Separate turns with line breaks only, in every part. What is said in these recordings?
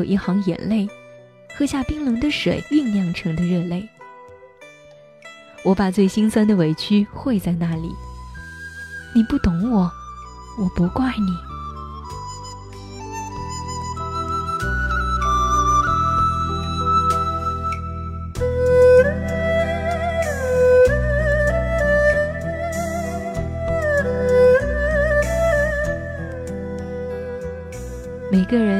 有一行眼泪，喝下冰冷的水酝酿成的热泪。我把最心酸的委屈汇在那里，你不懂我，我不怪你。每个人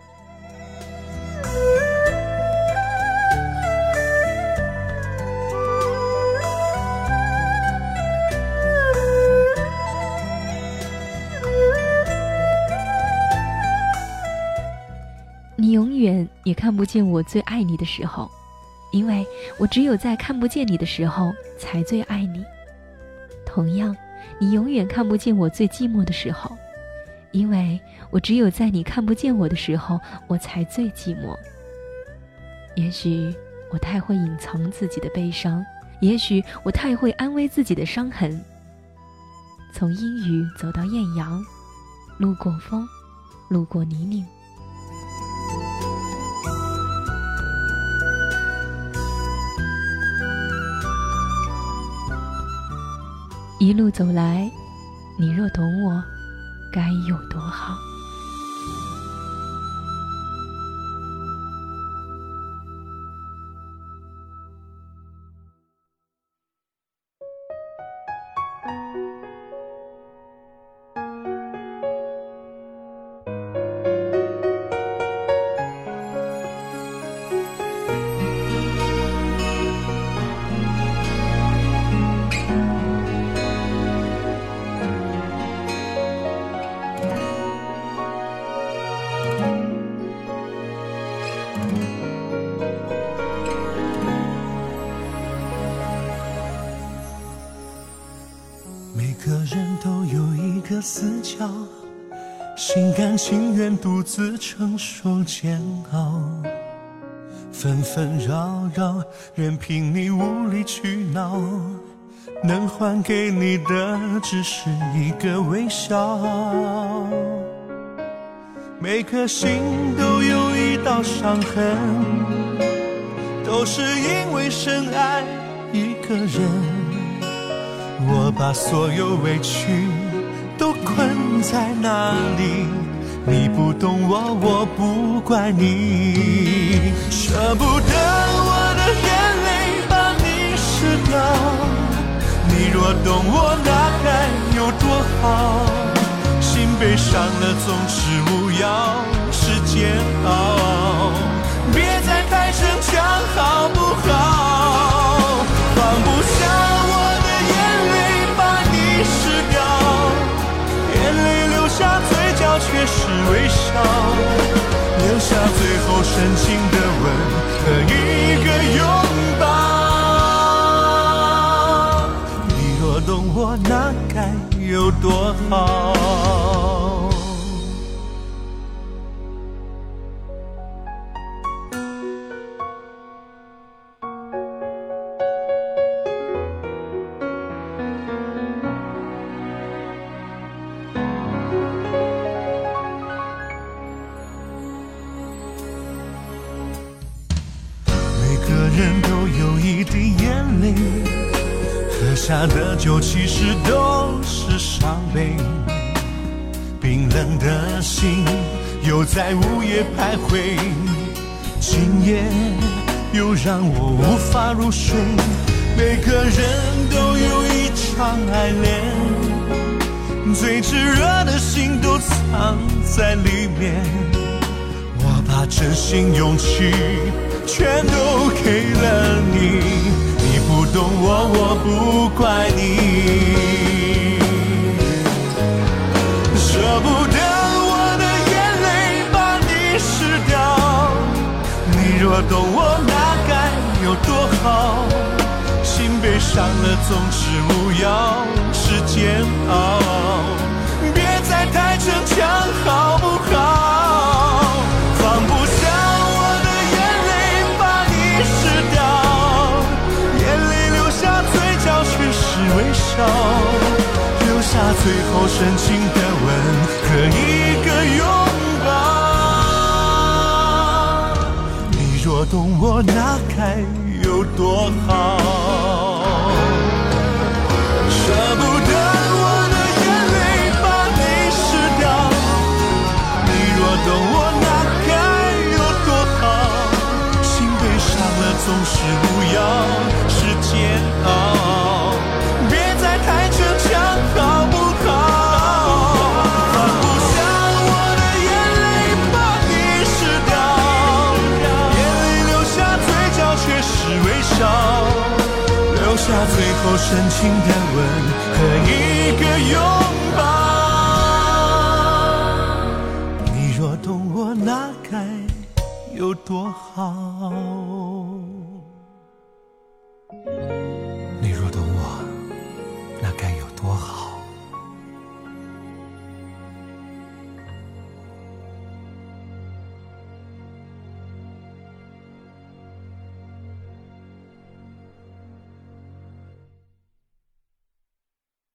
也看不见我最爱你的时候，因为我只有在看不见你的时候才最爱你。同样，你永远看不见我最寂寞的时候，因为我只有在你看不见我的时候，我才最寂寞。也许我太会隐藏自己的悲伤，也许我太会安慰自己的伤痕。从阴雨走到艳阳，路过风，路过泥泞。一路走来，你若懂我，该有多好。
每个人都有一个死角，心甘情愿独自承受煎熬，纷纷扰扰，任凭你无理取闹，能还给你的只是一个微笑。每颗心都有一道伤痕，都是因为深爱一个人。把所有委屈。都困在那里，你不懂我，我不怪你。舍不得我的眼泪把你湿掉，你若懂我，那该有多好。心被伤了，总是无药，是煎熬。别再开逞强好不好？有多好。的酒其实都是伤悲。冰冷的心又在午夜徘徊，今夜又让我无法入睡。每个人都有一场爱恋，最炙热的心都藏在里面。我把真心勇气全都给了你，懂我，我不怪你。舍不得我的眼泪把你湿掉，你若懂我那该有多好。心被伤了总是无药最后深情的吻和一个拥抱。你若懂我，那该有多好。深情的吻和一个拥抱。你若懂我，那该有多好？